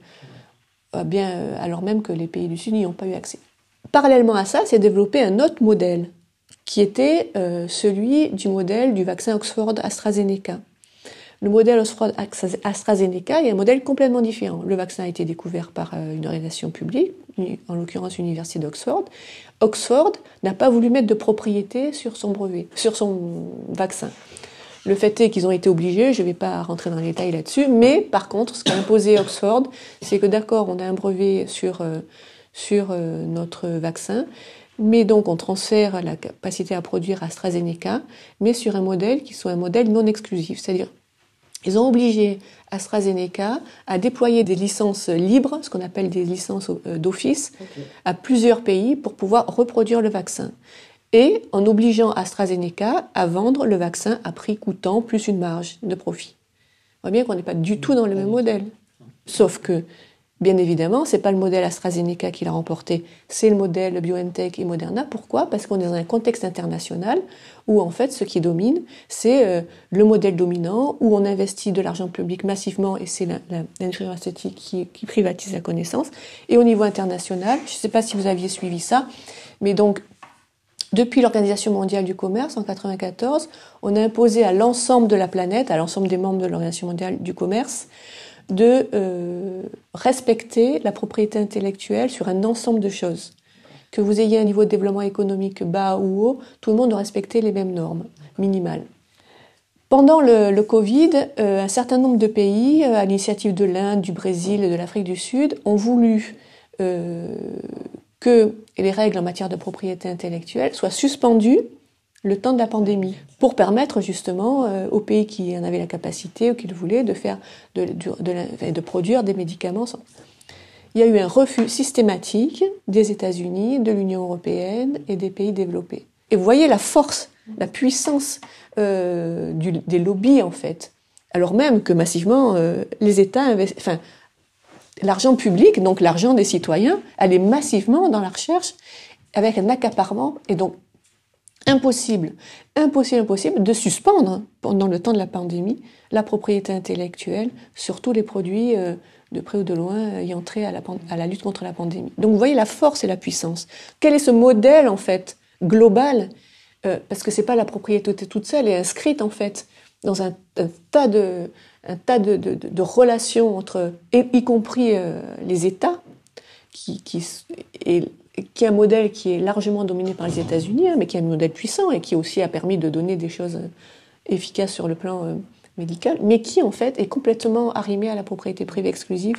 bien alors même que les pays du Sud n'y ont pas eu accès. Parallèlement à ça, s'est développé un autre modèle, qui était euh, celui du modèle du vaccin Oxford-AstraZeneca. Le modèle Oxford-AstraZeneca est un modèle complètement différent. Le vaccin a été découvert par euh, une organisation publique, en l'occurrence l'université d'Oxford. Oxford n'a pas voulu mettre de propriété sur son brevet, sur son vaccin. Le fait est qu'ils ont été obligés, je ne vais pas rentrer dans les détails là-dessus, mais par contre, ce qu'a imposé Oxford, c'est que d'accord, on a un brevet sur euh, sur euh, notre vaccin, mais donc on transfère la capacité à produire AstraZeneca, mais sur un modèle qui soit un modèle non exclusif, c'est-à-dire ils ont obligé AstraZeneca à déployer des licences libres, ce qu'on appelle des licences euh, d'office, à plusieurs pays pour pouvoir reproduire le vaccin. Et en obligeant AstraZeneca à vendre le vaccin à prix coûtant plus une marge de profit. On voit bien qu'on n'est pas du tout dans le même modèle. Sauf que Bien évidemment, c'est pas le modèle AstraZeneca qui l'a remporté, c'est le modèle BioNTech et Moderna. Pourquoi? Parce qu'on est dans un contexte international où en fait ce qui domine, c'est euh, le modèle dominant où on investit de l'argent public massivement et c'est l'industrie pharmaceutique qui, qui, privatise la connaissance. Et au niveau international, je ne sais pas si vous aviez suivi ça, mais donc depuis l'Organisation mondiale du commerce en 1994, on a imposé à l'ensemble de la planète, à l'ensemble des membres de l'Organisation mondiale du commerce, de euh, respecter la propriété intellectuelle sur un ensemble de choses. Que vous ayez un niveau de développement économique bas ou haut, tout le monde doit respecter les mêmes normes minimales. Pendant le, Covid, euh, un certain nombre de pays, euh, à l'initiative de l'Inde, du Brésil et de l'Afrique du Sud, ont voulu que les règles en matière de propriété intellectuelle soient suspendues le temps de la pandémie, pour permettre justement euh, aux pays qui en avaient la capacité ou qui le voulaient de faire de, de, de, produire des médicaments. Il y a eu un refus systématique des États-Unis, de l'Union européenne et des pays développés. Et vous voyez la force, la puissance euh, des lobbies en fait, alors même que massivement euh, les États enfin, l'argent public, donc l'argent des citoyens, allait massivement dans la recherche avec un accaparement et donc impossible, impossible, impossible de suspendre pendant le temps de la pandémie la propriété intellectuelle sur tous les produits euh, de près ou de loin ayant trait à la, lutte contre la pandémie. Donc vous voyez la force et la puissance. Quel est ce modèle en fait global euh, Parce que c'est pas la propriété toute seule, est inscrite en fait dans un, tas de relations entre, y, compris euh, les États, qui, qui est un modèle qui est largement dominé par les États-Unis, hein, mais qui est un modèle puissant et qui aussi a permis de donner des choses euh, efficaces sur le plan euh, médical, mais qui en fait est complètement arrimé à la propriété privée exclusive.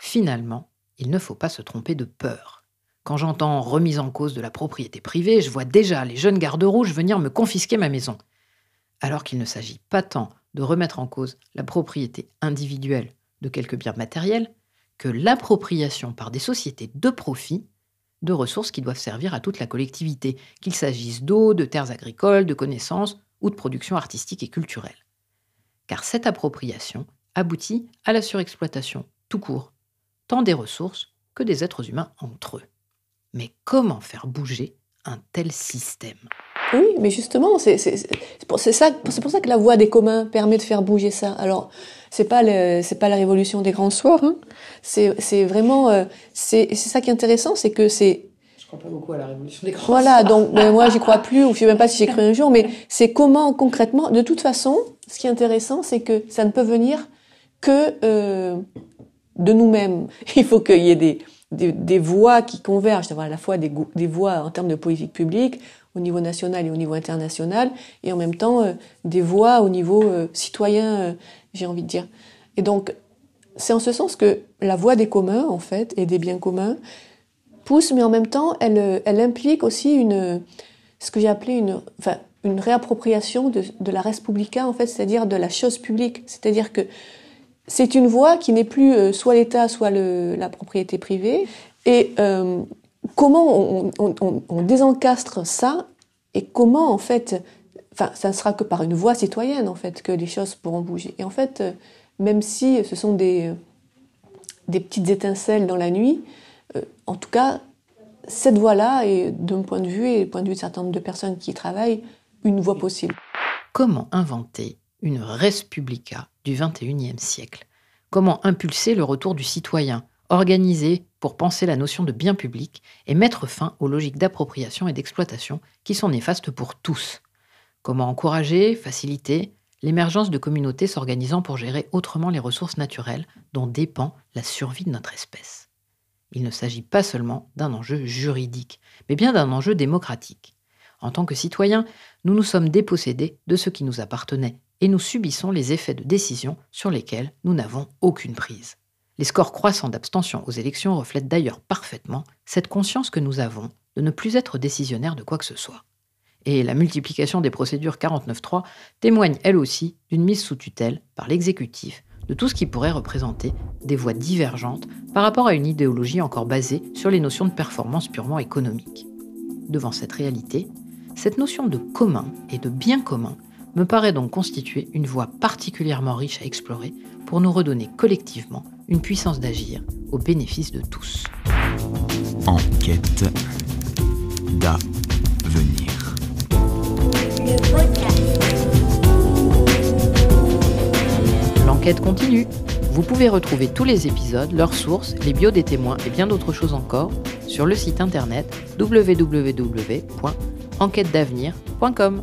Finalement, il ne faut pas se tromper de peur. Quand j'entends remise en cause de la propriété privée, je vois déjà les jeunes gardes rouges venir me confisquer ma maison. Alors qu'il ne s'agit pas tant de remettre en cause la propriété individuelle de quelques biens matériels que l'appropriation par des sociétés de profit de ressources qui doivent servir à toute la collectivité, qu'il s'agisse d'eau, de terres agricoles, de connaissances ou de production artistique et culturelle. Car cette appropriation aboutit à la surexploitation tout court, tant des ressources que des êtres humains entre eux. Mais comment faire bouger un tel système? Oui, mais justement, c'est pour, ça, que la voie des communs permet de faire bouger ça. Alors, c'est pas pas la révolution des grands soirs. Hein. C'est vraiment euh, c'est ça qui est intéressant, c'est que c'est je crois pas beaucoup à la révolution des grands Voilà, donc [laughs] ben, moi j'y crois plus, ou je sais même pas si j'ai cru un jour, mais c'est comment concrètement. De toute façon, ce qui est intéressant, c'est que ça ne peut venir que euh, de nous-mêmes. [laughs] Il faut qu'il y ait des, des, des, voies qui convergent, à la fois des, des voies en termes de politique publique, au niveau national et au niveau international, et en même temps euh, des voix au niveau euh, citoyen, j'ai envie de dire. Et donc, c'est en ce sens que la voix des communs, en fait, et des biens communs, pousse, mais en même temps, elle, implique aussi une, ce que j'ai appelé une, enfin, une réappropriation de, la res publica, en fait, c'est-à-dire de la chose publique. C'est-à-dire que c'est une voie qui n'est plus soit l'État, soit la propriété privée. Et comment on, on, on, désencastre ça et comment en fait, enfin, ça ne sera que par une voie citoyenne en fait que les choses pourront bouger. Et en fait, euh, même si ce sont des, euh, des petites étincelles dans la nuit, euh, en tout cas, cette voie-là est, d'un point de vue et du point de vue de certain nombre de personnes qui y travaillent, une voie possible. Comment inventer une res publica du XXIe siècle? Comment impulser le retour du citoyen organisé pour penser la notion de bien public et mettre fin aux logiques d'appropriation et d'exploitation qui sont néfastes pour tous? Comment encourager, faciliter l'émergence de communautés s'organisant pour gérer autrement les ressources naturelles dont dépend la survie de notre espèce. Il ne s'agit pas seulement d'un enjeu juridique, mais bien d'un enjeu démocratique. En tant que citoyens, nous nous sommes dépossédés de ce qui nous appartenait et nous subissons les effets de décisions sur lesquelles nous n'avons aucune prise. Les scores croissants d'abstention aux élections reflètent d'ailleurs parfaitement cette conscience que nous avons de ne plus être décisionnaires de quoi que ce soit. Et la multiplication des procédures 49.3 témoigne elle aussi d'une mise sous tutelle par l'exécutif de tout ce qui pourrait représenter des voies divergentes par rapport à une idéologie encore basée sur les notions de performance purement économique. Devant cette réalité, cette notion de commun et de bien commun me paraît donc constituer une voie particulièrement riche à explorer pour nous redonner collectivement une puissance d'agir au bénéfice de tous. Enquête. L'enquête continue. Vous pouvez retrouver tous les épisodes, leurs sources, les bios des témoins et bien d'autres choses encore sur le site internet www.enquêtedavenir.com.